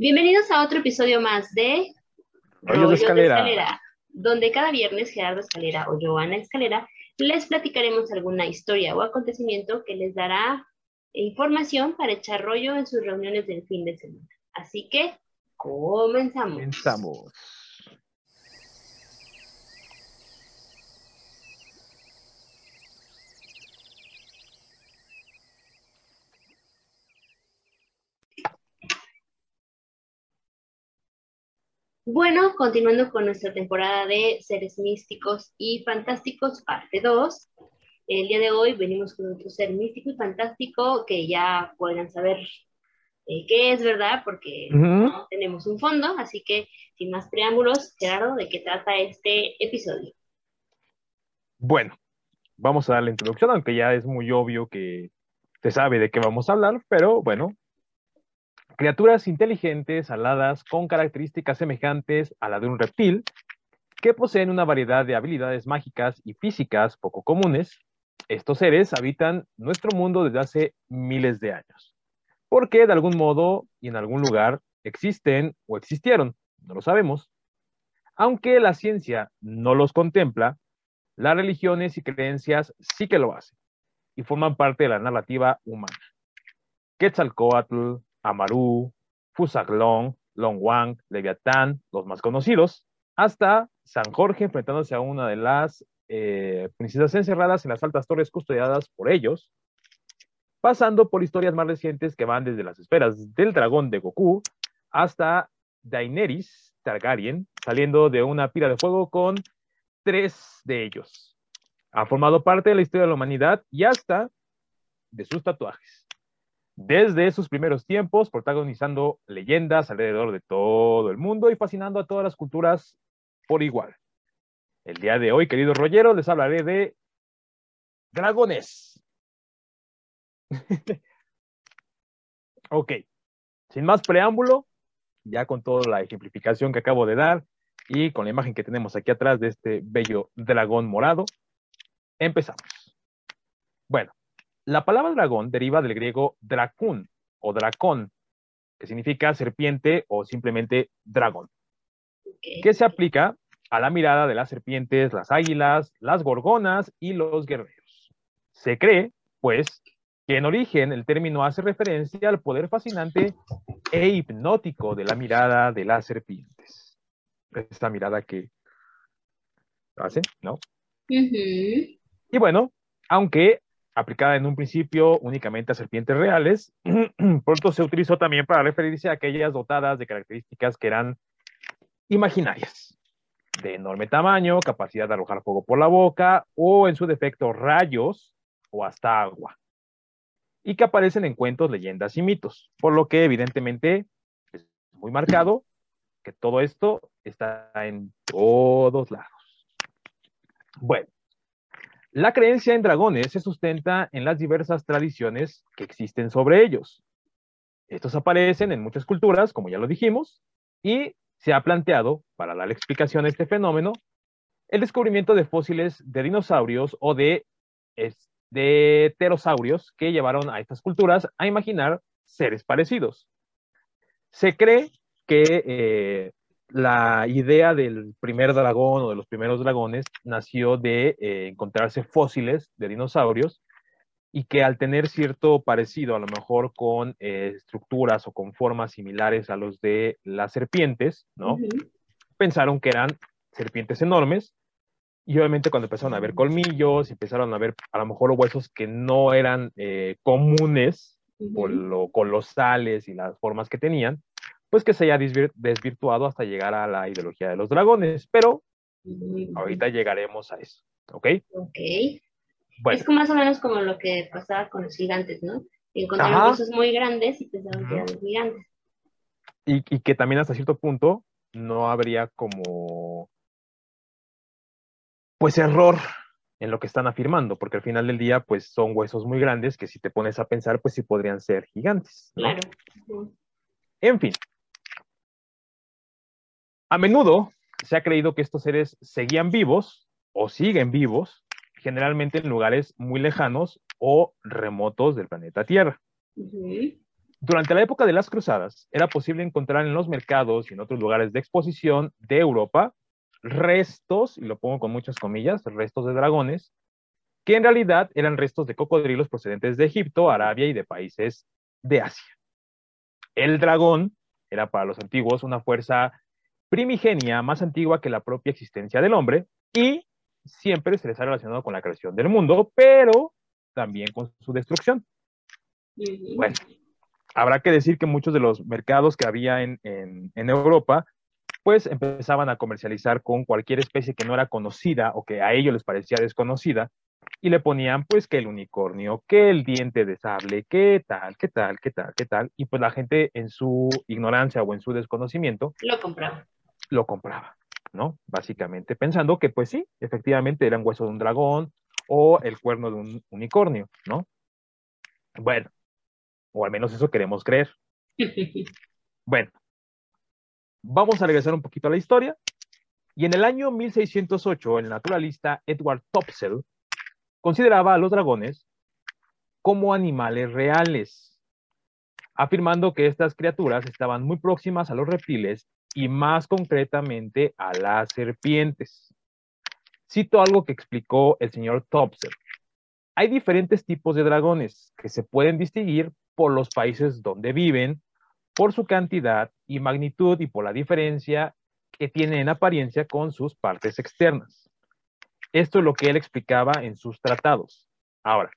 Bienvenidos a otro episodio más de Rollos de Escalera. donde cada viernes Gerardo Escalera o Joana Escalera les platicaremos alguna historia o acontecimiento que les dará información para echar rollo en sus reuniones del fin de semana. Así que comenzamos. Comenzamos. Bueno, continuando con nuestra temporada de seres místicos y fantásticos, parte 2. El día de hoy venimos con otro ser místico y fantástico que ya puedan saber eh, qué es, ¿verdad? Porque no tenemos un fondo, así que sin más preámbulos, Gerardo, ¿de qué trata este episodio? Bueno, vamos a dar la introducción, aunque ya es muy obvio que se sabe de qué vamos a hablar, pero bueno, criaturas inteligentes, aladas, con características semejantes a la de un reptil, que poseen una variedad de habilidades mágicas y físicas poco comunes. Estos seres habitan nuestro mundo desde hace miles de años, porque de algún modo y en algún lugar existen o existieron, no lo sabemos. Aunque la ciencia no los contempla, las religiones y creencias sí que lo hacen y forman parte de la narrativa humana. Quetzalcoatl, Amaru, Fusaglong, Long Wang, Leviatán, los más conocidos, hasta San Jorge enfrentándose a una de las eh, princesas encerradas en las altas torres custodiadas por ellos, pasando por historias más recientes que van desde las esferas del dragón de Goku hasta Daenerys Targaryen, saliendo de una pira de fuego con tres de ellos. Ha formado parte de la historia de la humanidad y hasta de sus tatuajes desde sus primeros tiempos, protagonizando leyendas alrededor de todo el mundo y fascinando a todas las culturas por igual. El día de hoy, queridos rolleros, les hablaré de dragones. ok, sin más preámbulo, ya con toda la ejemplificación que acabo de dar y con la imagen que tenemos aquí atrás de este bello dragón morado, empezamos. Bueno, la palabra dragón deriva del griego dracún o dracón, que significa serpiente o simplemente dragón, que se aplica a la mirada de las serpientes, las águilas, las gorgonas y los guerreros. Se cree, pues, que en origen el término hace referencia al poder fascinante e hipnótico de la mirada de las serpientes. Esta mirada que hacen, ¿no? Y bueno, aunque aplicada en un principio únicamente a serpientes reales, pronto se utilizó también para referirse a aquellas dotadas de características que eran imaginarias, de enorme tamaño, capacidad de arrojar fuego por la boca o en su defecto rayos o hasta agua, y que aparecen en cuentos, leyendas y mitos, por lo que evidentemente es muy marcado que todo esto está en todos lados. Bueno, la creencia en dragones se sustenta en las diversas tradiciones que existen sobre ellos. Estos aparecen en muchas culturas, como ya lo dijimos, y se ha planteado, para dar explicación a este fenómeno, el descubrimiento de fósiles de dinosaurios o de, de pterosaurios que llevaron a estas culturas a imaginar seres parecidos. Se cree que eh, la idea del primer dragón o de los primeros dragones nació de eh, encontrarse fósiles de dinosaurios y que al tener cierto parecido a lo mejor con eh, estructuras o con formas similares a los de las serpientes, ¿no? Pensaron que eran serpientes enormes y obviamente cuando empezaron a ver colmillos, empezaron a ver a lo mejor huesos que no eran eh, comunes por lo colosales y las formas que tenían, pues que se haya desvirtuado hasta llegar a la ideología de los dragones, pero ahorita llegaremos a eso, ¿ok? Ok. Es más o menos como lo que pasaba con los gigantes, ¿no? Encontraron cosas muy grandes y pensaban que eran gigantes. Y, y que también hasta cierto punto no habría como, pues, error en lo que están afirmando, porque al final del día, pues, son huesos muy grandes que si te pones a pensar, pues sí podrían ser gigantes. Claro. En fin, a menudo se ha creído que estos seres seguían vivos o siguen vivos, generalmente en lugares muy lejanos o remotos del planeta Tierra. Durante la época de las cruzadas, era posible encontrar en los mercados y en otros lugares de exposición de Europa restos, y lo pongo con muchas comillas, restos de dragones, que en realidad eran restos de cocodrilos procedentes de Egipto, Arabia y de países de Asia. El dragón era para los antiguos una fuerza primigenia más antigua que la propia existencia del hombre y siempre se les ha relacionado con la creación del mundo, pero también con su destrucción. Bueno, habrá que decir que muchos de los mercados que había en, Europa, pues empezaban a comercializar con cualquier especie que no era conocida o que a ellos les parecía desconocida, y le ponían pues que el unicornio, que el diente de sable, que tal, que tal, que tal, que tal, y pues la gente en su ignorancia o en su desconocimiento lo compraba. Lo compraba, ¿no? Básicamente pensando que pues sí, efectivamente eran hueso de un dragón o el cuerno de un unicornio, ¿no? Bueno, o al menos eso queremos creer. bueno, vamos a regresar un poquito a la historia. Y en el año 1608, el naturalista Edward Topsell consideraba a los dragones como animales reales, afirmando que estas criaturas estaban muy próximas a los reptiles y más concretamente a las serpientes. Cito algo que explicó el señor Topsell. Hay diferentes tipos de dragones que se pueden distinguir por los países donde viven, por su cantidad y magnitud y por la diferencia que tienen en apariencia con sus partes externas. Esto es lo que él explicaba en sus tratados. Ahora,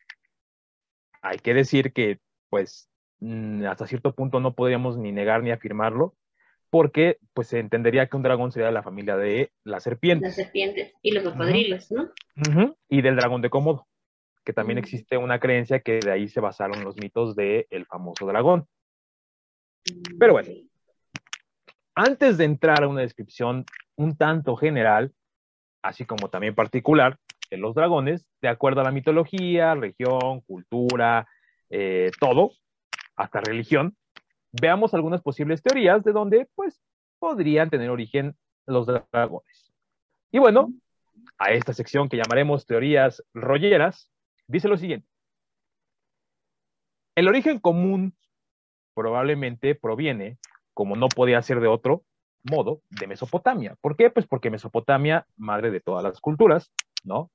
hay que decir que, pues, mm, hasta cierto punto no podríamos ni negar ni afirmarlo, porque pues se entendería que un dragón sería de la familia de las serpientes. Las serpientes y los cocodrilos, ¿no? Y del dragón de Cómodo que también existe una creencia que de ahí se basaron los mitos del el famoso dragón. Pero bueno, antes de entrar a una descripción un tanto general, así como también particular, de los dragones, de acuerdo a la mitología, región, cultura, eh, todo, hasta religión, veamos algunas posibles teorías de dónde, pues, podrían tener origen los dragones. Y bueno, a esta sección que llamaremos teorías rolleras, dice lo siguiente. El origen común probablemente proviene, como no podía ser de otro modo, de Mesopotamia. ¿Por qué? Pues porque Mesopotamia, madre de todas las culturas, ¿no?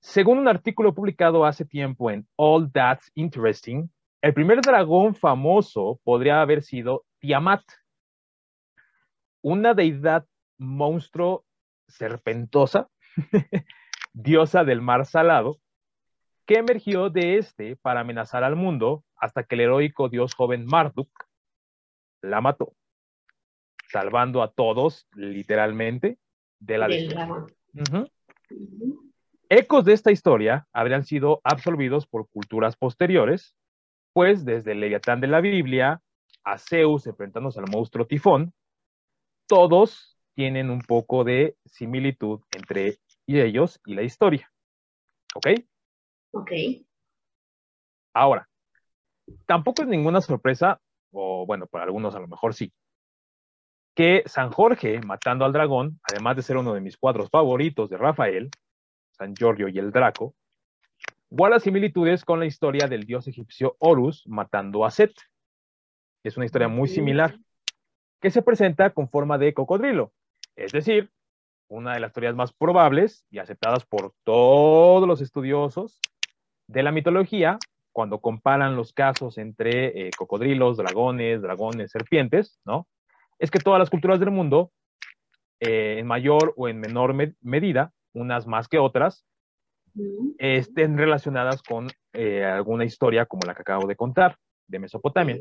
Según un artículo publicado hace tiempo en All That's Interesting, el primer dragón famoso podría haber sido Tiamat, una deidad monstruo serpentosa, diosa del mar salado, que emergió de este para amenazar al mundo hasta que el heroico dios joven Marduk la mató, salvando a todos, literalmente, de la destrucción. Ecos de esta historia habrían sido absorbidos por culturas posteriores, pues desde el Leviatán de la Biblia a Zeus enfrentándose al monstruo Tifón, todos tienen un poco de similitud entre ellos y la historia. ¿Ok? Ok. Ahora, tampoco es ninguna sorpresa, o bueno, para algunos a lo mejor sí, que San Jorge, matando al dragón, además de ser uno de mis cuadros favoritos de Rafael, San Giorgio y el Draco, guarda similitudes con la historia del dios egipcio Horus matando a Set. Es una historia muy similar, que se presenta con forma de cocodrilo, es decir, una de las teorías más probables y aceptadas por todos los estudiosos de la mitología, cuando comparan los casos entre eh, cocodrilos, dragones, dragones, serpientes, ¿no? Es que todas las culturas del mundo, eh, en mayor o en menor medida, unas más que otras, estén relacionadas con eh, alguna historia como la que acabo de contar, de Mesopotamia.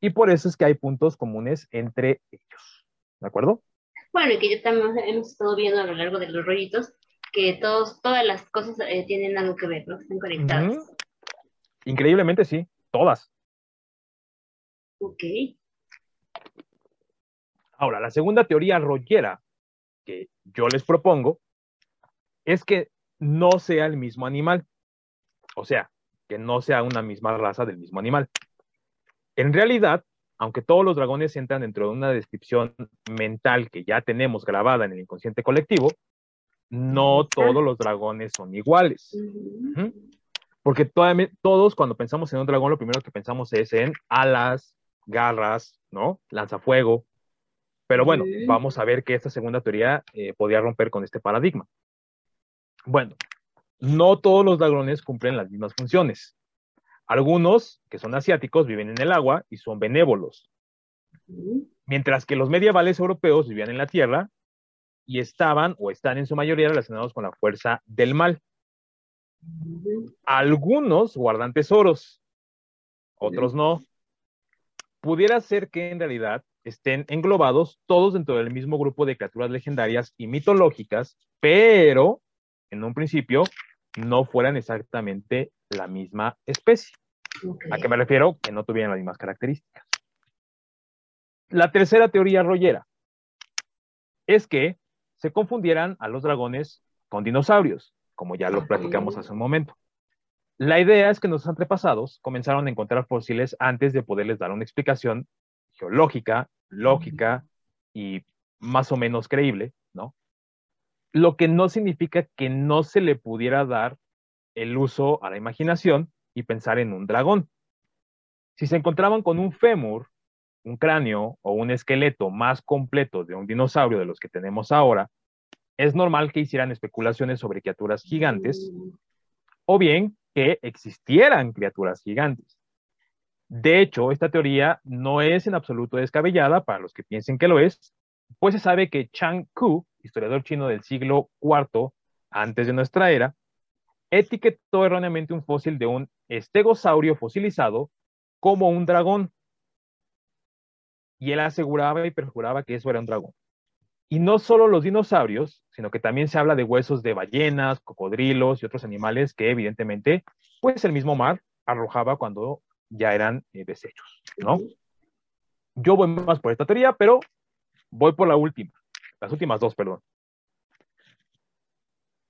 Y por eso es que hay puntos comunes entre ellos. ¿De acuerdo? Bueno, y que yo también hemos estado viendo a lo largo de los rollitos que todos, todas las cosas eh, tienen algo que ver, ¿no? Están conectadas. Increíblemente sí, todas. Ok. Ahora, la segunda teoría rollera que yo les propongo es que no sea el mismo animal. O sea, que no sea una misma raza del mismo animal. En realidad, aunque todos los dragones entran dentro de una descripción mental que ya tenemos grabada en el inconsciente colectivo, no todos los dragones son iguales. Porque todos cuando pensamos en un dragón, lo primero que pensamos es en alas, garras, ¿no? Lanzafuego. Pero bueno, vamos a ver que esta segunda teoría eh, podría romper con este paradigma. Bueno, no todos los dragones cumplen las mismas funciones. Algunos, que son asiáticos, viven en el agua y son benévolos. Mientras que los medievales europeos vivían en la tierra y estaban o están en su mayoría relacionados con la fuerza del mal. Algunos guardan tesoros, otros no. Pudiera ser que en realidad estén englobados todos dentro del mismo grupo de criaturas legendarias y mitológicas, pero en un principio no fueran exactamente la misma especie. ¿A qué me refiero? Que no tuvieran las mismas características. La tercera teoría rollera es que se confundieran a los dragones con dinosaurios, como ya lo platicamos hace un momento. La idea es que nuestros antepasados comenzaron a encontrar fósiles antes de poderles dar una explicación geológica, lógica y más o menos creíble, ¿no? Lo que no significa que no se le pudiera dar el uso a la imaginación y pensar en un dragón. Si se encontraban con un fémur, un cráneo o un esqueleto más completo de un dinosaurio de los que tenemos ahora, es normal que hicieran especulaciones sobre criaturas gigantes o bien que existieran criaturas gigantes. De hecho, esta teoría no es en absoluto descabellada para los que piensen que lo es, pues se sabe que Chang Ku, historiador chino del siglo IV antes de nuestra era, etiquetó erróneamente un fósil de un estegosaurio fosilizado como un dragón. Y él aseguraba y perjuraba que eso era un dragón. Y no solo los dinosaurios, sino que también se habla de huesos de ballenas, cocodrilos y otros animales que evidentemente, pues el mismo mar arrojaba cuando ya eran eh, desechos, ¿no? Yo voy más por esta teoría, pero voy por la última, las últimas dos, perdón.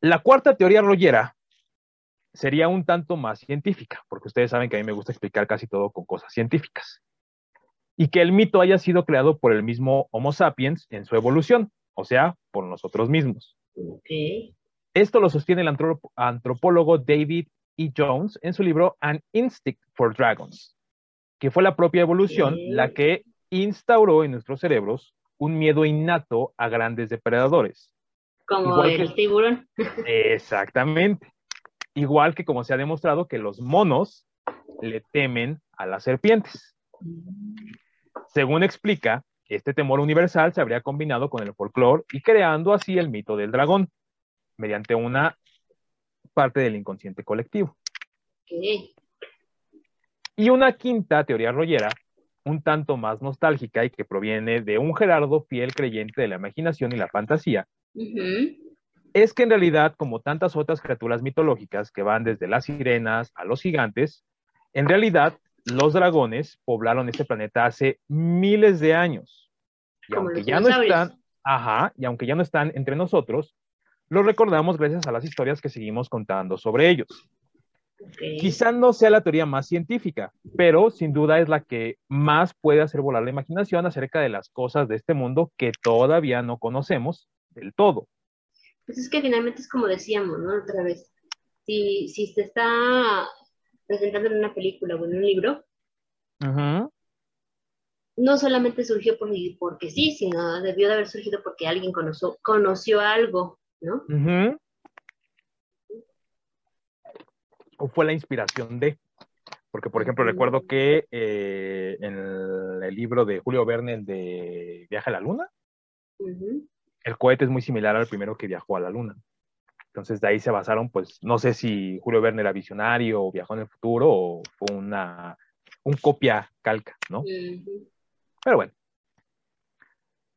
La cuarta teoría rollera sería un tanto más científica, porque ustedes saben que a mí me gusta explicar casi todo con cosas científicas. Y que el mito haya sido creado por el mismo Homo sapiens en su evolución, o sea, por nosotros mismos. Esto lo sostiene el antropólogo David E. Jones en su libro An Instinct for Dragons, que fue la propia evolución la que instauró en nuestros cerebros un miedo innato a grandes depredadores. Como el tiburón. Exactamente. Igual que como se ha demostrado que los monos le temen a las serpientes. Según explica, este temor universal se habría combinado con el folclore y creando así el mito del dragón, mediante una parte del inconsciente colectivo. Y una quinta teoría rollera, un tanto más nostálgica y que proviene de un Gerardo fiel creyente de la imaginación y la fantasía, es que en realidad, como tantas otras criaturas mitológicas que van desde las sirenas a los gigantes, en realidad los dragones poblaron este planeta hace miles de años. Y aunque ya no están, ajá, y aunque ya no están entre nosotros, los recordamos gracias a las historias que seguimos contando sobre ellos. Quizá no sea la teoría más científica, pero sin duda es la que más puede hacer volar la imaginación acerca de las cosas de este mundo que todavía no conocemos del todo. Pues es que finalmente es como decíamos, ¿no? Otra vez, si, si se está presentando en una película o en un libro, no solamente surgió por, porque sí, sino debió de haber surgido porque alguien conoció, conoció algo, ¿no? O fue la inspiración de. Porque, por ejemplo, recuerdo que eh, en el, libro de Julio Verne, el de Viaje a la Luna, el cohete es muy similar al primero que viajó a la Luna. Entonces de ahí se basaron, pues no sé si Julio Verne era visionario o viajó en el futuro o fue una un copia calca, ¿no? Pero bueno.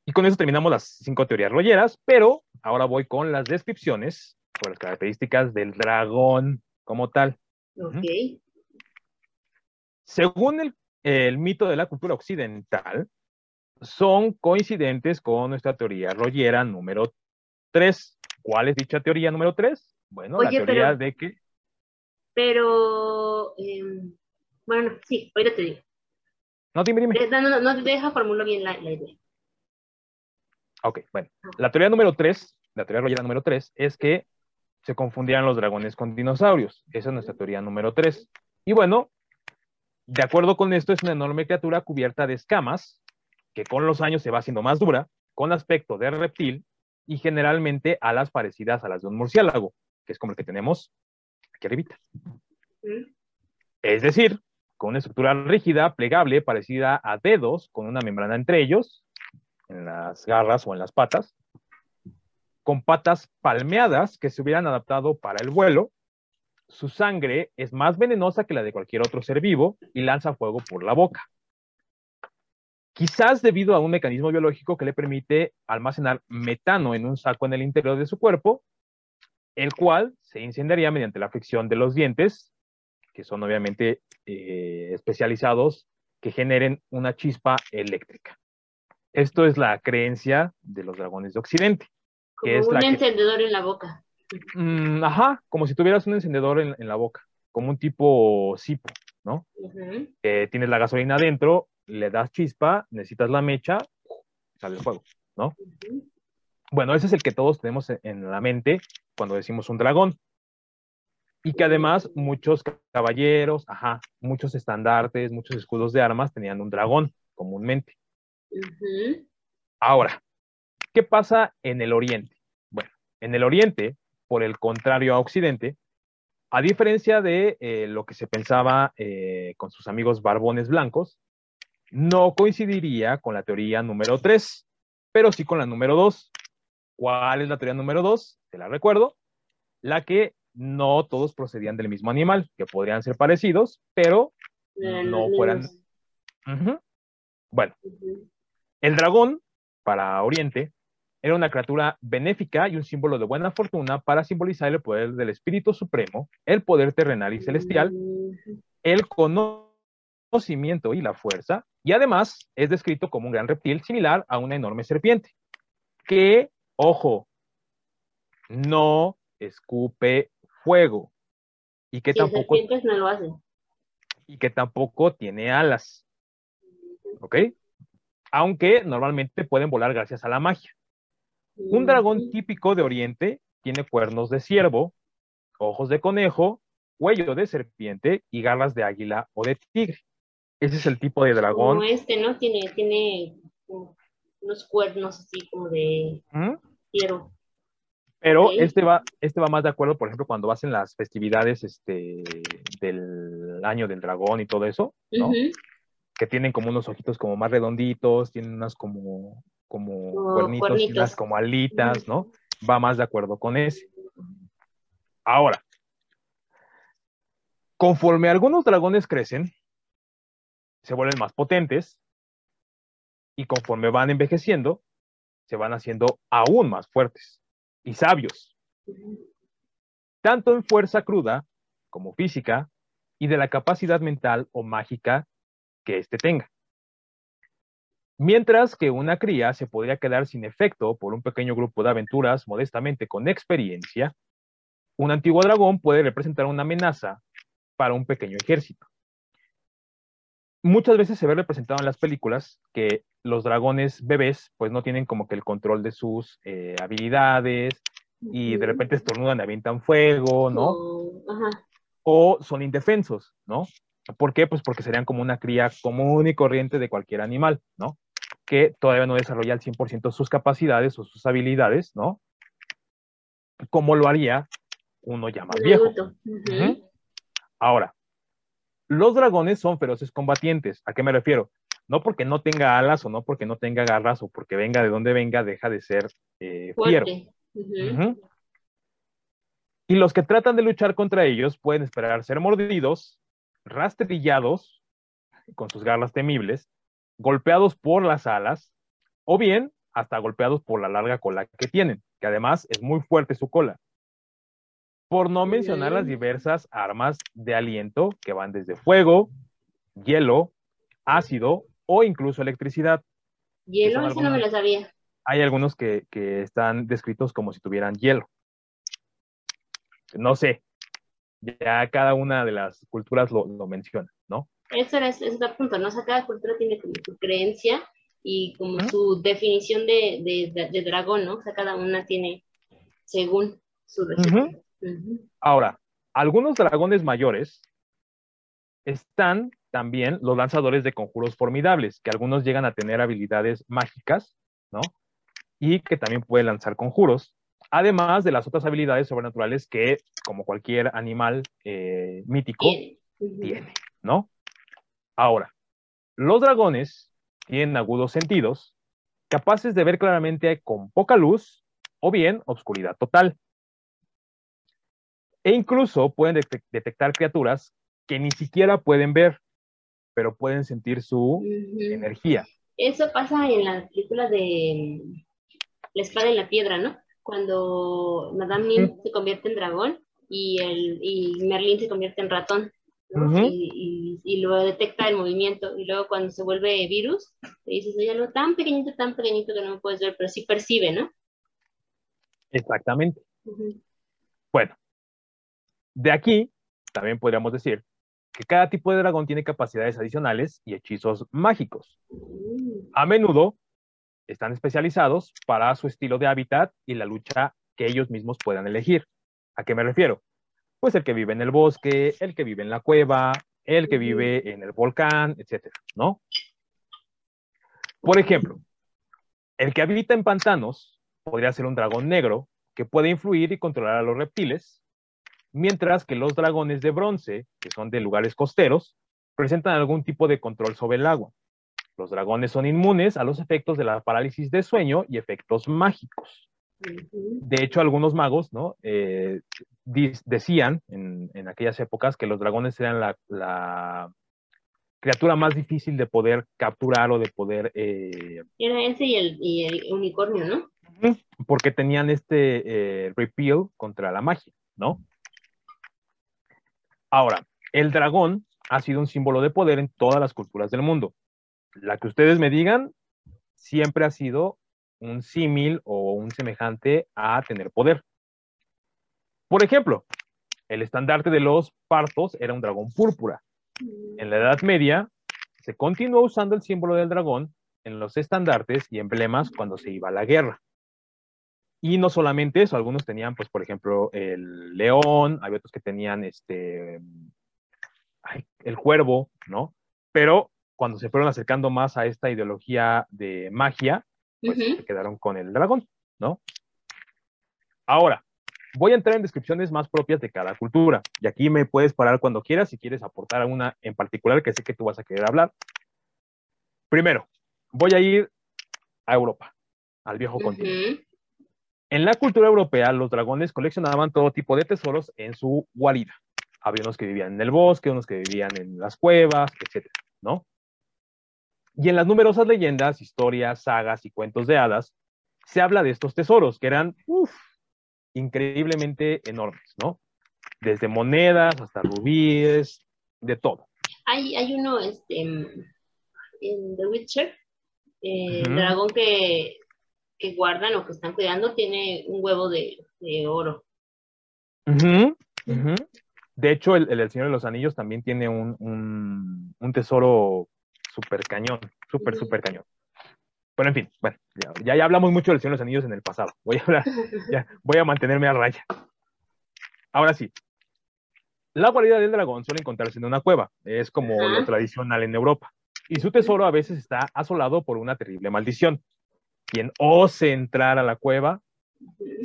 Y con eso terminamos las cinco teorías rolleras, pero ahora voy con las descripciones sobre las características del dragón como tal. Ok. Según el, el mito de la cultura occidental, son coincidentes con nuestra teoría rollera número 3. ¿Cuál es dicha teoría número 3? Bueno, la teoría de que... Pero, em, bueno, sí, ahorita te digo. No, dime, dime. No, no, no, deja formular bien la, idea. Ok, bueno. La teoría número 3, la teoría rollera número 3, es que se confundían los dragones con dinosaurios. Esa es nuestra teoría número 3. Y bueno, de acuerdo con esto, es una enorme criatura cubierta de escamas, que con los años se va haciendo más dura, con aspecto de reptil y generalmente alas parecidas a las de un murciélago, que es como el que tenemos aquí arribita. Es decir, con una estructura rígida, plegable, parecida a dedos, con una membrana entre ellos, en las garras o en las patas, con patas palmeadas que se hubieran adaptado para el vuelo. Su sangre es más venenosa que la de cualquier otro ser vivo y lanza fuego por la boca. Quizás debido a un mecanismo biológico que le permite almacenar metano en un saco en el interior de su cuerpo, el cual se incendiaría mediante la fricción de los dientes, que son obviamente eh, especializados, que generen una chispa eléctrica. Esto es la creencia de los dragones de Occidente. Como un encendedor en la boca. Mm, ajá, como si tuvieras un encendedor en, la boca, como un tipo cipo, ¿no? tienes la gasolina adentro, le das chispa, necesitas la mecha, sale el fuego, ¿no? Bueno, ese es el que todos tenemos en la mente cuando decimos un dragón. Y que además muchos caballeros, ajá, muchos estandartes, muchos escudos de armas tenían un dragón comúnmente. Ahora, ¿qué pasa en el Oriente? En el Oriente, por el contrario a Occidente, a diferencia de eh, lo que se pensaba eh, con sus amigos barbones blancos, no coincidiría con la teoría número 3, pero sí con la número 2. ¿Cuál es la teoría número 2? Te la recuerdo. La que no todos procedían del mismo animal, que podrían ser parecidos, pero no fueran. Bueno, el dragón, para Oriente, era una criatura benéfica y un símbolo de buena fortuna para simbolizar el poder del Espíritu Supremo, el poder terrenal y celestial, el conocimiento y la fuerza, y además es descrito como un gran reptil similar a una enorme serpiente, que, ojo, no escupe fuego y que tampoco no lo hacen. y que tampoco tiene alas. ¿Ok? aunque normalmente pueden volar gracias a la magia. Un dragón típico de Oriente tiene cuernos de ciervo, ojos de conejo, cuello de serpiente y garras de águila o de tigre. Ese es el tipo de dragón. Como este, ¿no? Tiene, tiene unos cuernos así como de ciervo. Pero este va, este va más de acuerdo, por ejemplo, cuando hacen las festividades este, del año del dragón y todo eso, ¿no? Que tienen como unos ojitos como más redonditos, tienen unas como, como cuernitos, y unas como alitas, ¿no? Va más de acuerdo con ese. Ahora, conforme algunos dragones crecen, se vuelven más potentes y conforme van envejeciendo, se van haciendo aún más fuertes y sabios, tanto en fuerza cruda como física y de la capacidad mental o mágica que éste tenga. Mientras que una cría se podría quedar sin efecto por un pequeño grupo de aventuras modestamente con experiencia, un antiguo dragón puede representar una amenaza para un pequeño ejército. Muchas veces se ve representado en las películas que los dragones bebés pues no tienen como que el control de sus eh, habilidades y de repente estornudan y avientan fuego, ¿no? O son indefensos, ¿no? ¿Por qué? Pues porque serían como una cría común y corriente de cualquier animal, ¿no? Que todavía no desarrolla al 100% sus capacidades o sus habilidades, ¿no? Como lo haría uno ya más viejo. Ahora, los dragones son feroces combatientes. ¿A qué me refiero? No porque no tenga alas o no porque no tenga garras o porque venga de donde venga, deja de ser eh, fiero. Y los que tratan de luchar contra ellos pueden esperar ser mordidos, rastrillados con sus garras temibles, golpeados por las alas, o bien hasta golpeados por la larga cola que tienen, que además es muy fuerte su cola. Por no mencionar las diversas armas de aliento que van desde fuego, hielo, ácido o incluso electricidad. Hielo, eso no me lo sabía. Hay algunos que, que están descritos como si tuvieran hielo. No sé, ya cada una de las culturas lo, lo menciona, ¿no? Eso es, ese el punto, ¿no? O sea, cada cultura tiene como su creencia y como su definición de, de, de, dragón, ¿no? O sea, cada una tiene según su definición. Ahora, algunos dragones mayores están también los lanzadores de conjuros formidables, que algunos llegan a tener habilidades mágicas, ¿no? Y que también pueden lanzar conjuros, además de las otras habilidades sobrenaturales que, como cualquier animal eh, mítico, tiene, ¿no? Ahora, los dragones tienen agudos sentidos, capaces de ver claramente con poca luz o bien obscuridad total. E incluso pueden detectar criaturas que ni siquiera pueden ver, pero pueden sentir su energía. Eso pasa en la película de La espada en la piedra, ¿no? Cuando Madame Nim se convierte en dragón y, el, y Merlin se convierte en ratón. y, y, luego detecta el movimiento y luego cuando se vuelve virus, te dices, oye, algo tan pequeñito, tan pequeñito que no me puedes ver, pero sí percibe, ¿no? Exactamente. Bueno, de aquí también podríamos decir que cada tipo de dragón tiene capacidades adicionales y hechizos mágicos. A menudo están especializados para su estilo de hábitat y la lucha que ellos mismos puedan elegir. ¿A qué me refiero? Pues el que vive en el bosque, el que vive en la cueva, el que vive en el volcán, etcétera, ¿no? Por ejemplo, el que habita en pantanos podría ser un dragón negro que puede influir y controlar a los reptiles, mientras que los dragones de bronce, que son de lugares costeros, presentan algún tipo de control sobre el agua. Los dragones son inmunes a los efectos de la parálisis de sueño y efectos mágicos. De hecho, algunos magos ¿no? Eh, decían en, aquellas épocas que los dragones eran la, criatura más difícil de poder capturar o de poder... Eh, Era ese y el, y el, unicornio, ¿no? Porque tenían este eh, repeal contra la magia, ¿no? Ahora, el dragón ha sido un símbolo de poder en todas las culturas del mundo. La que ustedes me digan, siempre ha sido un símil o un semejante a tener poder. Por ejemplo, el estandarte de los partos era un dragón púrpura. En la Edad Media se continuó usando el símbolo del dragón en los estandartes y emblemas cuando se iba a la guerra. Y no solamente eso, algunos tenían, pues, por ejemplo, el león, había otros que tenían este, el cuervo, ¿no? Pero cuando se fueron acercando más a esta ideología de magia, pues se quedaron con el dragón, ¿no? Ahora, voy a entrar en descripciones más propias de cada cultura. Y aquí me puedes parar cuando quieras si quieres aportar alguna en particular que sé que tú vas a querer hablar. Primero, voy a ir a Europa, al viejo continente. En la cultura europea, los dragones coleccionaban todo tipo de tesoros en su guarida. Había unos que vivían en el bosque, unos que vivían en las cuevas, etc. ¿no? Y en las numerosas leyendas, historias, sagas y cuentos de hadas, se habla de estos tesoros, que eran increíblemente enormes, ¿no? Desde monedas hasta rubíes, de todo. Hay, hay uno este, en The Witcher, eh, el dragón que que guardan o que están cuidando tiene un huevo de, oro. De hecho, el, el, Señor de los Anillos también tiene un, tesoro súper cañón, súper, súper cañón. Pero en fin, bueno, ya, ya, hablamos mucho del Señor de los Anillos en el pasado. Voy a hablar, ya, voy a mantenerme a raya. Ahora sí, la guarida del dragón suele encontrarse en una cueva, es como lo tradicional en Europa, y su tesoro a veces está asolado por una terrible maldición quien ose entrar a la cueva,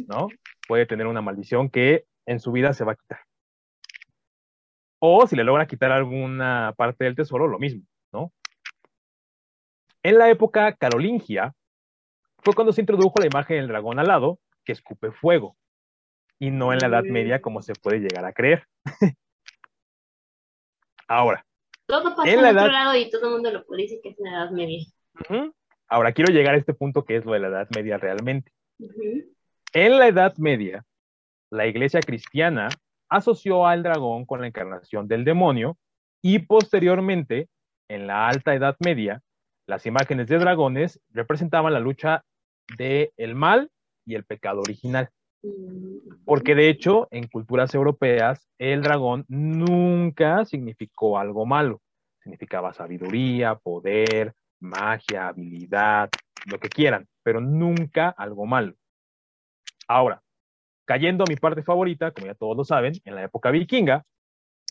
¿no? Puede tener una maldición que en su vida se va a quitar. O si le logra quitar alguna parte del tesoro, lo mismo. En la época carolingia fue cuando se introdujo la imagen del dragón alado que escupe fuego, y no en la Edad Media como se puede llegar a creer. Ahora. Todo pasa en, otro lado y todo el mundo lo dice que es en la Edad Media. Ahora quiero llegar a este punto que es lo de la Edad Media realmente. En la Edad Media, la iglesia cristiana asoció al dragón con la encarnación del demonio y posteriormente, en la Alta Edad Media, las imágenes de dragones representaban la lucha del el mal y el pecado original. Porque de hecho, en culturas europeas, el dragón nunca significó algo malo. Significaba sabiduría, poder, magia, habilidad, lo que quieran, pero nunca algo malo. Ahora, Cayendo a mi parte favorita, como ya todos lo saben, en la época vikinga,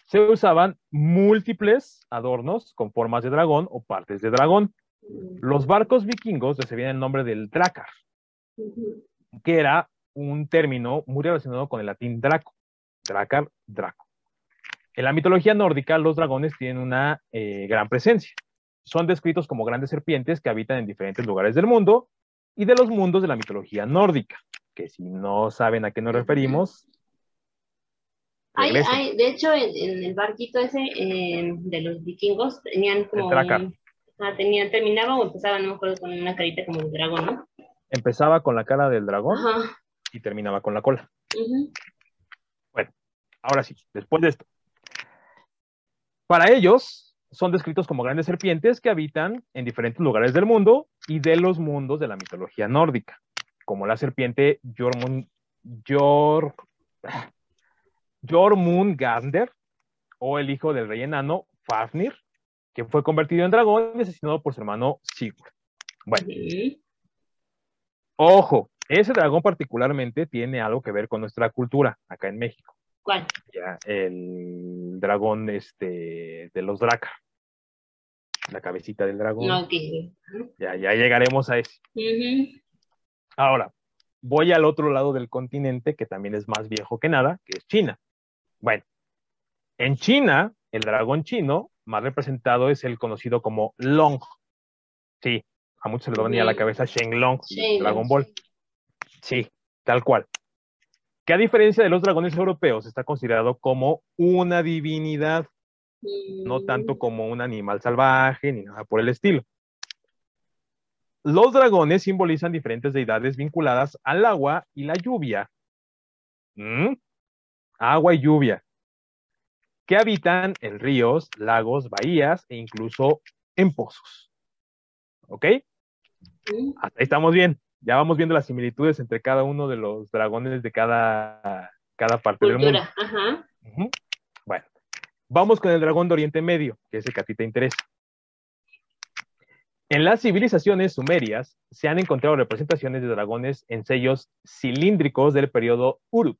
se usaban múltiples adornos con formas de dragón o partes de dragón. Los barcos vikingos recibían el nombre del Drakkar, que era un término muy relacionado con el latín draco. Drakkar, draco. En la mitología nórdica, los dragones tienen una eh, gran presencia. Son descritos como grandes serpientes que habitan en diferentes lugares del mundo y de los mundos de la mitología nórdica, que si no saben a qué nos referimos. Hay, hay, de hecho, en, el barquito ese eh, de los vikingos tenían como. Un, ah, tenían, terminaba o empezaba, no me acuerdo, con una carita como de dragón, ¿no? Empezaba con la cara del dragón y terminaba con la cola. Bueno, ahora sí, después de esto. Para ellos, son descritos como grandes serpientes que habitan en diferentes lugares del mundo y de los mundos de la mitología nórdica, como la serpiente Jormund, Jor, Jormungandr o el hijo del rey enano Fafnir, que fue convertido en dragón y asesinado por su hermano Sigurd. Bueno, ojo, ese dragón particularmente tiene algo que ver con nuestra cultura acá en México. ¿Cuál? Ya, el dragón este, de los Draca. La cabecita del dragón. Okay. Ya, ya llegaremos a ese. Ahora, voy al otro lado del continente, que también es más viejo que nada, que es China. Bueno, en China, el dragón chino más representado es el conocido como Long. Sí, a muchos se le venía a la cabeza Shenlong, Dragon Ball. Sí, tal cual que a diferencia de los dragones europeos está considerado como una divinidad, no tanto como un animal salvaje ni nada por el estilo. Los dragones simbolizan diferentes deidades vinculadas al agua y la lluvia. ¿Mm? Agua y lluvia. Que habitan en ríos, lagos, bahías e incluso en pozos. ¿Ok? Hasta ahí estamos bien ya vamos viendo las similitudes entre cada uno de los dragones de cada, cada parte del mundo. Bueno, vamos con el dragón de Oriente Medio, que es el que a ti te interesa. En las civilizaciones sumerias se han encontrado representaciones de dragones en sellos cilíndricos del periodo Uruk.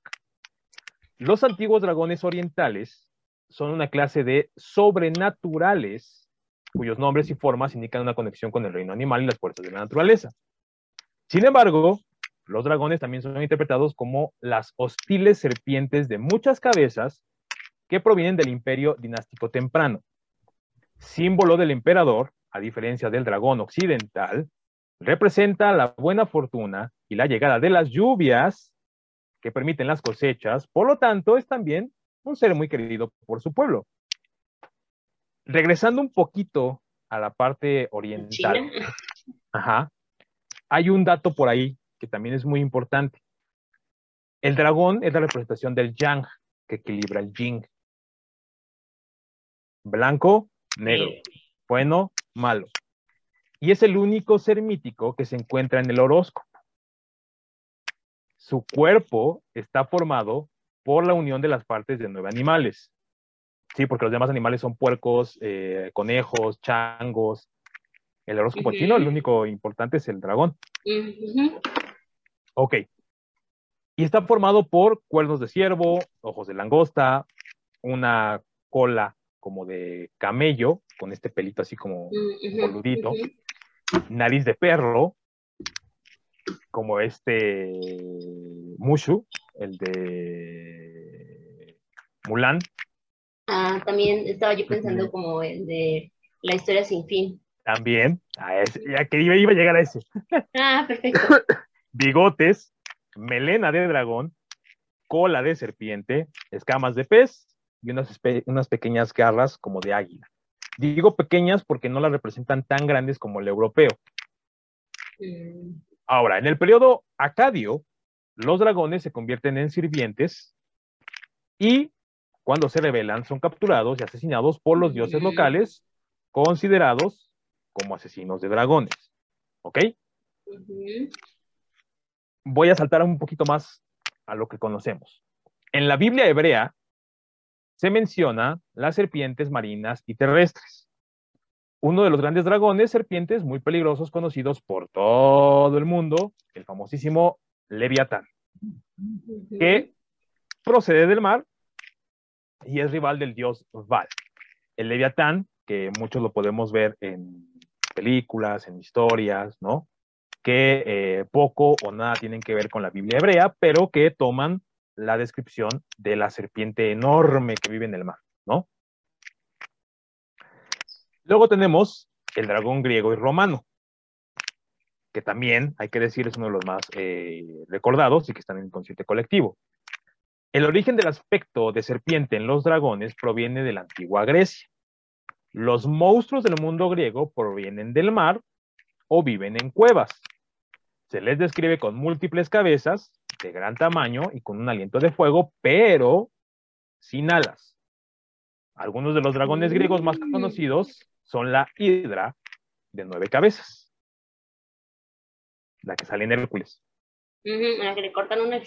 Los antiguos dragones orientales son una clase de sobrenaturales cuyos nombres y formas indican una conexión con el reino animal y las fuerzas de la naturaleza. Sin embargo, los dragones también son interpretados como las hostiles serpientes de muchas cabezas que provienen del imperio dinástico temprano. Símbolo del emperador, a diferencia del dragón occidental, representa la buena fortuna y la llegada de las lluvias que permiten las cosechas, por lo tanto es también un ser muy querido por su pueblo. Regresando un poquito a la parte oriental, ajá, hay un dato por ahí que también es muy importante. El dragón es la representación del yang, que equilibra el yin. Blanco, negro, bueno, malo. Y es el único ser mítico que se encuentra en el horóscopo. Su cuerpo está formado por la unión de las partes de nueve animales. Sí, porque los demás animales son puercos, eh, conejos, changos, el horóscopo chino, el único importante es el dragón. Ok. Y está formado por cuernos de ciervo, ojos de langosta, una cola como de camello, con este pelito así como boludito, nariz de perro, como este Mushu, el de Mulan. Ah, también estaba yo pensando como el de La historia sin fin. También, a ese, ya que iba, a llegar a ese. Ah, perfecto. Bigotes, melena de dragón, cola de serpiente, escamas de pez y unas, unas pequeñas garras como de águila. Digo pequeñas porque no las representan tan grandes como el europeo. Mm. Ahora, en el periodo acadio, los dragones se convierten en sirvientes y cuando se rebelan son capturados y asesinados por los dioses locales, considerados como asesinos de dragones. ¿Ok? Voy a saltar un poquito más a lo que conocemos. En la Biblia hebrea se menciona las serpientes marinas y terrestres. Uno de los grandes dragones serpientes muy peligrosos conocidos por todo el mundo, el famosísimo Leviatán. que procede del mar y es rival del dios Val. El Leviatán, que muchos lo podemos ver en películas, en historias, ¿no? Que eh, poco o nada tienen que ver con la Biblia hebrea, pero que toman la descripción de la serpiente enorme que vive en el mar, ¿no? Luego tenemos el dragón griego y romano, que también, hay que decir, es uno de los más eh, recordados y que están en el inconsciente colectivo. El origen del aspecto de serpiente en los dragones proviene de la antigua Grecia. Los monstruos del mundo griego provienen del mar o viven en cuevas. Se les describe con múltiples cabezas, de gran tamaño y con un aliento de fuego, pero sin alas. Algunos de los dragones griegos más mm. conocidos son la hidra de nueve cabezas, la que sale en Hércules. la que le cortan una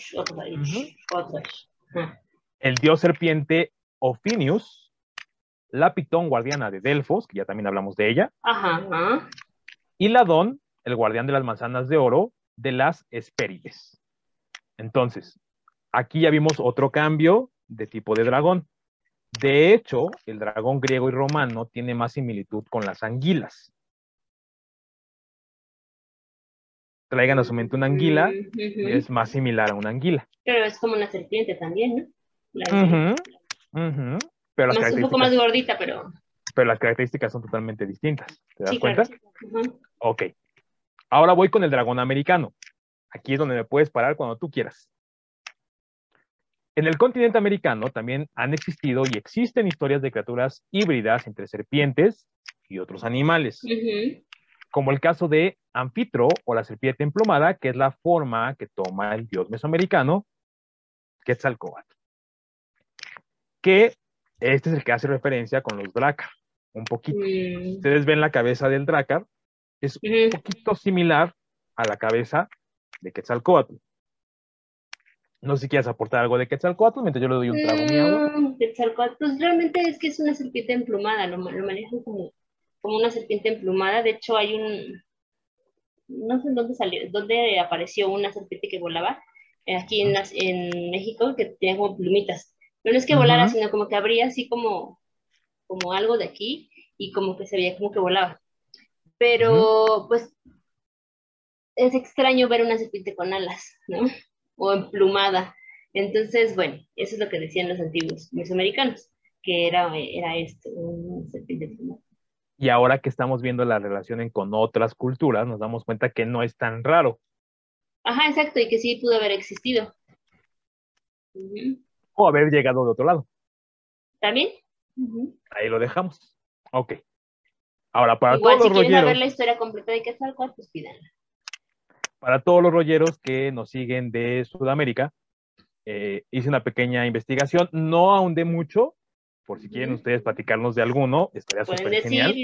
El dios serpiente Ophinius, la pitón guardiana de Delfos, que ya también hablamos de ella, ajá, y Ladón, el guardián de las manzanas de oro de las Hespérides. Entonces, aquí ya vimos otro cambio de tipo de dragón. De hecho, el dragón griego y romano tiene más similitud con las anguilas. Traigan a su mente una anguila, es más similar a una anguila. Pero es como una serpiente también, ¿no? Pero un poco más gordita, pero... Pero las características son totalmente distintas. ¿Te das cuenta? Ok. Ahora voy con el dragón americano. Aquí es donde me puedes parar cuando tú quieras. En el continente americano también han existido y existen historias de criaturas híbridas entre serpientes y otros animales, como el caso de Anfitro o la serpiente emplumada, que es la forma que toma el dios mesoamericano Quetzalcóatl. Que este es el que hace referencia con los Drakkar, un poquito. Mm. Ustedes ven la cabeza del Drakkar, es un poquito similar a la cabeza de Quetzalcóatl. No sé si quieres aportar algo de Quetzalcoatl mientras yo le doy un trago mm, Quetzalcoatl, pues realmente es que es una serpiente emplumada, lo, lo manejan como, como una serpiente emplumada. De hecho, hay un. No sé dónde salió, dónde apareció una serpiente que volaba, eh, aquí en, en México, que tenía como plumitas. Pero no es que volara, sino como que abría así como, como algo de aquí y como que se veía como que volaba. Pero, pues, es extraño ver una serpiente con alas, ¿no? o emplumada. Entonces, bueno, eso es lo que decían los antiguos mesoamericanos, que era, era esto, un serpiente emplumada. Y ahora que estamos viendo la relación con otras culturas, nos damos cuenta que no es tan raro. Ajá, exacto, y que sí pudo haber existido. O haber llegado de otro lado. ¿También? Ahí lo dejamos. Ok. Ahora, para Igual, todos si los quieren rolleros, saber la historia completa de Quetzalcóatl, pues pídanla para todos los rolleros que nos siguen de Sudamérica, eh, hice una pequeña investigación, no ahondé mucho, por si quieren ustedes platicarnos de alguno, estaría súper genial.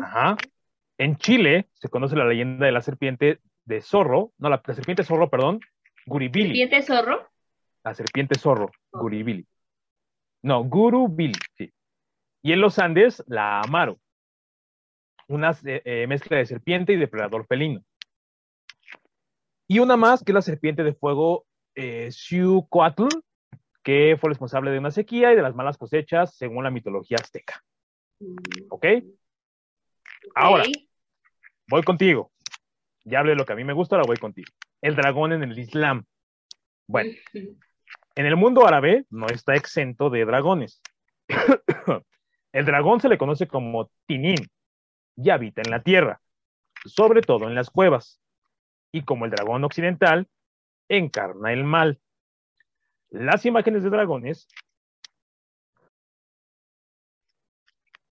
Ajá. En Chile se conoce la leyenda de la serpiente de zorro, no, la, serpiente zorro, perdón, Guribili. ¿Serpiente zorro? La serpiente zorro, oh. Guribili. No, Gurubili, sí. Y en los Andes, la Amaro, una eh, eh, mezcla de serpiente y depredador felino. Y una más, que es la serpiente de fuego eh, que fue responsable de una sequía y de las malas cosechas según la mitología azteca. ¿Ok? Ahora, voy contigo. Ya hablé de lo que a mí me gusta, ahora voy contigo. El dragón en el Islam. Bueno, en el mundo árabe no está exento de dragones. el dragón se le conoce como Tinin y habita en la tierra, sobre todo en las cuevas y como el dragón occidental, encarna el mal. Las imágenes de dragones.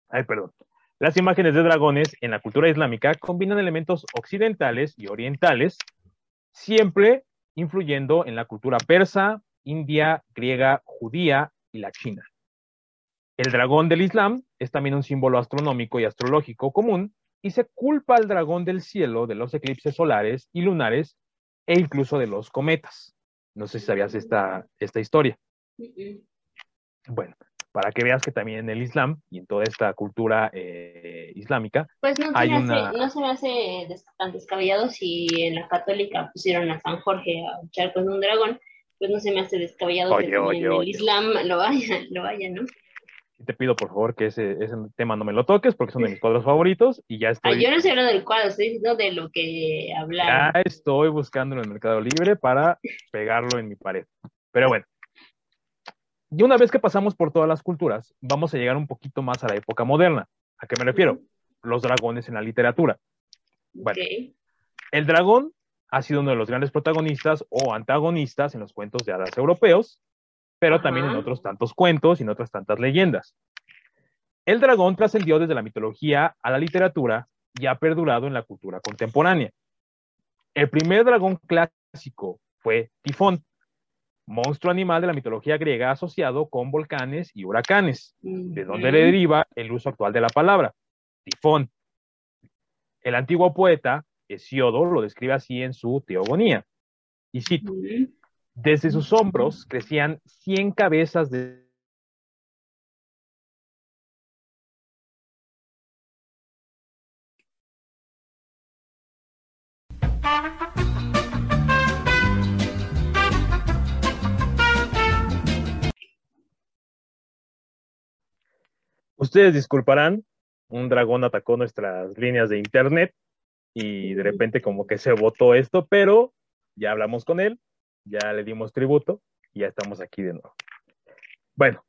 Ay, perdón. Las imágenes de dragones en la cultura islámica combinan elementos occidentales y orientales, siempre influyendo en la cultura persa, india, griega, judía y la china. El dragón del Islam es también un símbolo astronómico y astrológico común y se culpa al dragón del cielo de los eclipses solares y lunares e incluso de los cometas. No sé si sabías esta, esta historia. Bueno, para que veas que también en el Islam y en toda esta cultura eh, islámica pues no hay se una... no se me hace tan descabellado si en la católica pusieron a San Jorge a luchar con un dragón, pues no se me hace descabellado que Oye, oye, en el oye. Islam lo haya, lo haya, ¿no? Y te pido por favor que ese, ese tema no me lo toques porque son de mis cuadros favoritos y ya Ah, estoy, yo no estoy hablando del cuadro, estoy diciendo de lo que ya hablaron. estoy buscando en el Mercado Libre para pegarlo en mi pared. Pero bueno. Y una vez que pasamos por todas las culturas, vamos a llegar un poquito más a la época moderna. ¿A qué me refiero? Los dragones en la literatura. Bueno, Ok. El dragón ha sido uno de los grandes protagonistas o antagonistas en los cuentos de hadas europeos, pero Ajá. también en otros tantos cuentos y en otras tantas leyendas. El dragón trascendió desde la mitología a la literatura y ha perdurado en la cultura contemporánea. El primer dragón clásico fue Tifón, monstruo animal de la mitología griega asociado con volcanes y huracanes de donde le deriva el uso actual de la palabra, tifón. El antiguo poeta Hesiodo lo describe así en su Teogonía. Y cito. Desde sus hombros crecían 100 cabezas de... Ustedes disculparán, un dragón atacó nuestras líneas de internet y de repente como que se votó esto, pero ya hablamos con él, ya le dimos tributo y ya estamos aquí de nuevo. Bueno,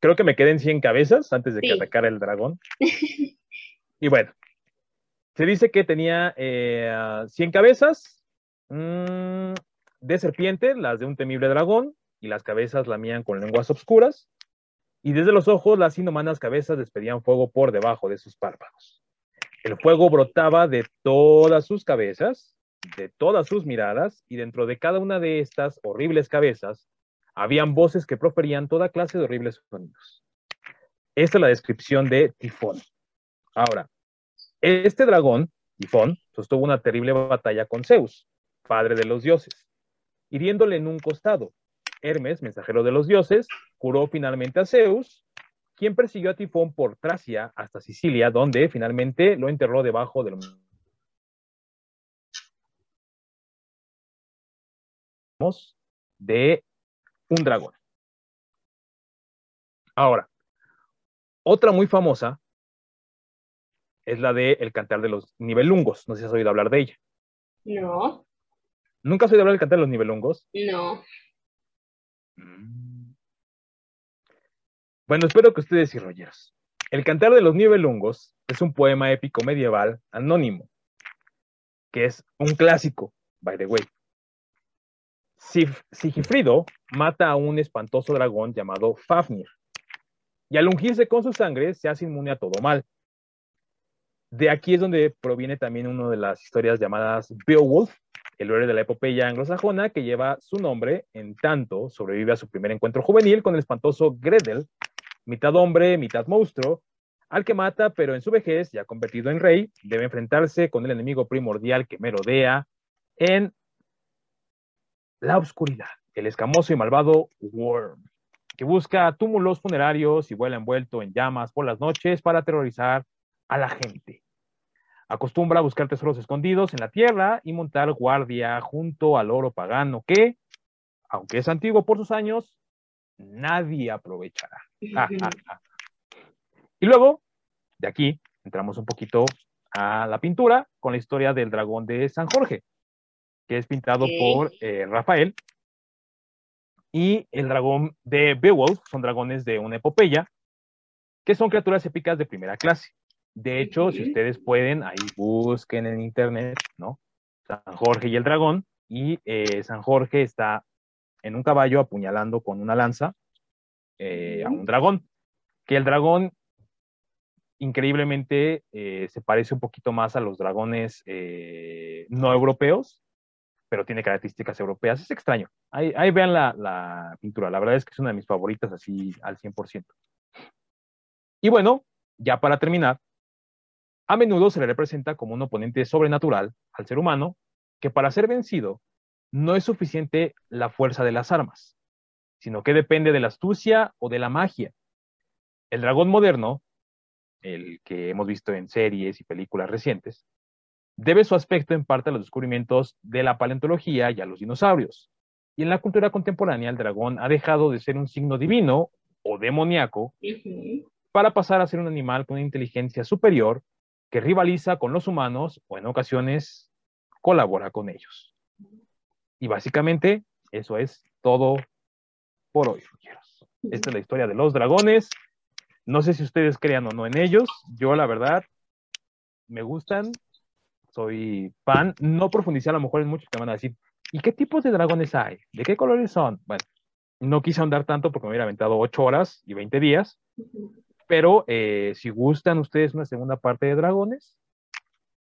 creo que me queden 100 cabezas antes de que atacara el dragón. y bueno, se dice que tenía eh, 100 cabezas mm, de serpiente, las de un temible dragón, y las cabezas lamían con lenguas obscuras, y desde los ojos las inhumanas cabezas despedían fuego por debajo de sus párpados. El fuego brotaba de todas sus cabezas, de todas sus miradas, y dentro de cada una de estas horribles cabezas habían voces que proferían toda clase de horribles sonidos. Esta es la descripción de Tifón. Ahora, este dragón, Tifón, sostuvo una terrible batalla con Zeus, padre de los dioses, hiriéndole en un costado. Hermes, mensajero de los dioses, curó finalmente a Zeus, quien persiguió a Tifón por Tracia hasta Sicilia, donde finalmente lo enterró debajo del de un dragón. Ahora, otra muy famosa es la de El Cantar de los Nibelungos. No sé si has oído hablar de ella. No, ¿Nunca has oído hablar del Cantar de los Nibelungos? no. Mm. Bueno, espero que ustedes y rolleros. El Cantar de los Nibelungos es un poema épico medieval anónimo, que es un clásico, by the way. Sigifrido mata a un espantoso dragón llamado Fafnir, y al ungirse con su sangre se hace inmune a todo mal. De aquí es donde proviene también una de las historias llamadas Beowulf, el héroe de la epopeya anglosajona que lleva su nombre en tanto sobrevive a su primer encuentro juvenil con el espantoso Gredel, mitad hombre, mitad monstruo, al que mata, pero en su vejez, ya convertido en rey, debe enfrentarse con el enemigo primordial que merodea en la oscuridad, el escamoso y malvado Worm, que busca túmulos funerarios y vuela envuelto en llamas por las noches para aterrorizar a la gente. Acostumbra a buscar tesoros escondidos en la tierra y montar guardia junto al oro pagano que, aunque es antiguo por sus años, nadie aprovechará. Ja, ja, ja. Y luego, de aquí, entramos un poquito a la pintura con la historia del dragón de San Jorge, que es pintado por eh, Rafael. Y el dragón de Beowulf son dragones de una epopeya, que son criaturas épicas de primera clase. De hecho, si ustedes pueden, ahí busquen en internet, ¿no? San Jorge y el dragón, y eh, San Jorge está en un caballo apuñalando con una lanza eh, a un dragón. Que el dragón, increíblemente, eh, se parece un poquito más a los dragones no europeos, pero tiene características europeas. Es extraño. Ahí, ahí vean la, la pintura. La verdad es que es una de mis favoritas así al 100%. Y bueno, ya para terminar, a menudo se le representa como un oponente sobrenatural al ser humano, que para ser vencido no es suficiente la fuerza de las armas, sino que depende de la astucia o de la magia. El dragón moderno, el que hemos visto en series y películas recientes, debe su aspecto en parte a los descubrimientos de la paleontología y a los dinosaurios, Y en la cultura contemporánea el dragón ha dejado de ser un signo divino o demoníaco para pasar a ser un animal con una inteligencia superior que rivaliza con los humanos o en ocasiones colabora con ellos. Y básicamente eso es todo por hoy. Esta es la historia de los dragones. No sé si ustedes crean o no en ellos. Yo, la verdad, me gustan. Soy fan. No profundicé a lo mejor en muchos que van a decir, ¿y qué tipos de dragones hay? ¿De qué colores son? Bueno, no quise ahondar tanto porque me hubiera aventado 8 horas y 20 días. Pero eh, si gustan ustedes una segunda parte de dragones,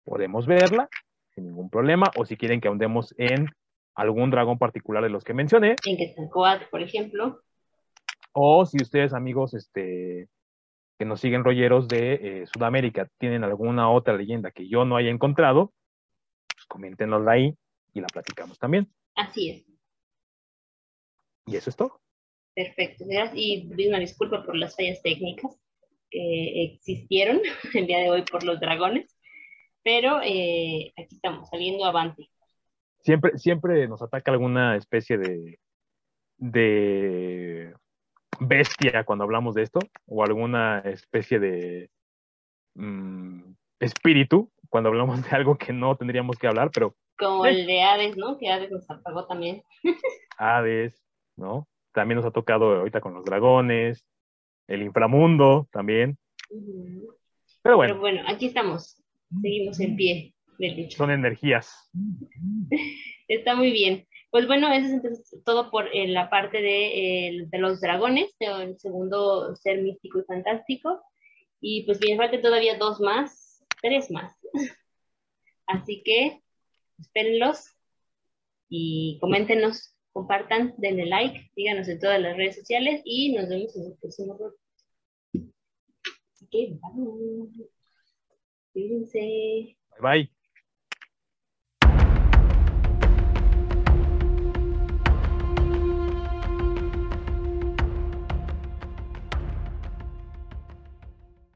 podemos verla sin ningún problema. O si quieren que ahondemos en algún dragón particular de los que mencioné. En Quetzalcóatl, por ejemplo. O si ustedes, amigos, este, que nos siguen rolleros de eh, Sudamérica, tienen alguna otra leyenda que yo no haya encontrado, pues coméntenosla ahí y la platicamos también. Así es. Y eso es todo. Perfecto. Y una disculpa por las fallas técnicas que existieron el día de hoy por los dragones. Pero eh, aquí estamos, saliendo avante. Siempre, siempre nos ataca alguna especie de, de bestia cuando hablamos de esto, o alguna especie de mm, espíritu cuando hablamos de algo que no tendríamos que hablar, pero Como el de Hades, ¿no? Que Hades nos apagó también. Hades, ¿no? También nos ha tocado ahorita con los dragones, el inframundo también, pero Pero bueno, bueno, aquí estamos. Seguimos en pie son energías. Está muy bien. Pues bueno, eso es entonces todo por eh, la parte de, eh, los dragones, el segundo ser místico y fantástico. Y pues bien, faltan todavía dos más, tres más. Así que espérenlos y coméntenos, compartan, denle like, síganos en todas las redes sociales y nos vemos en el próximo. Así que, bye. Cuídense. Bye bye.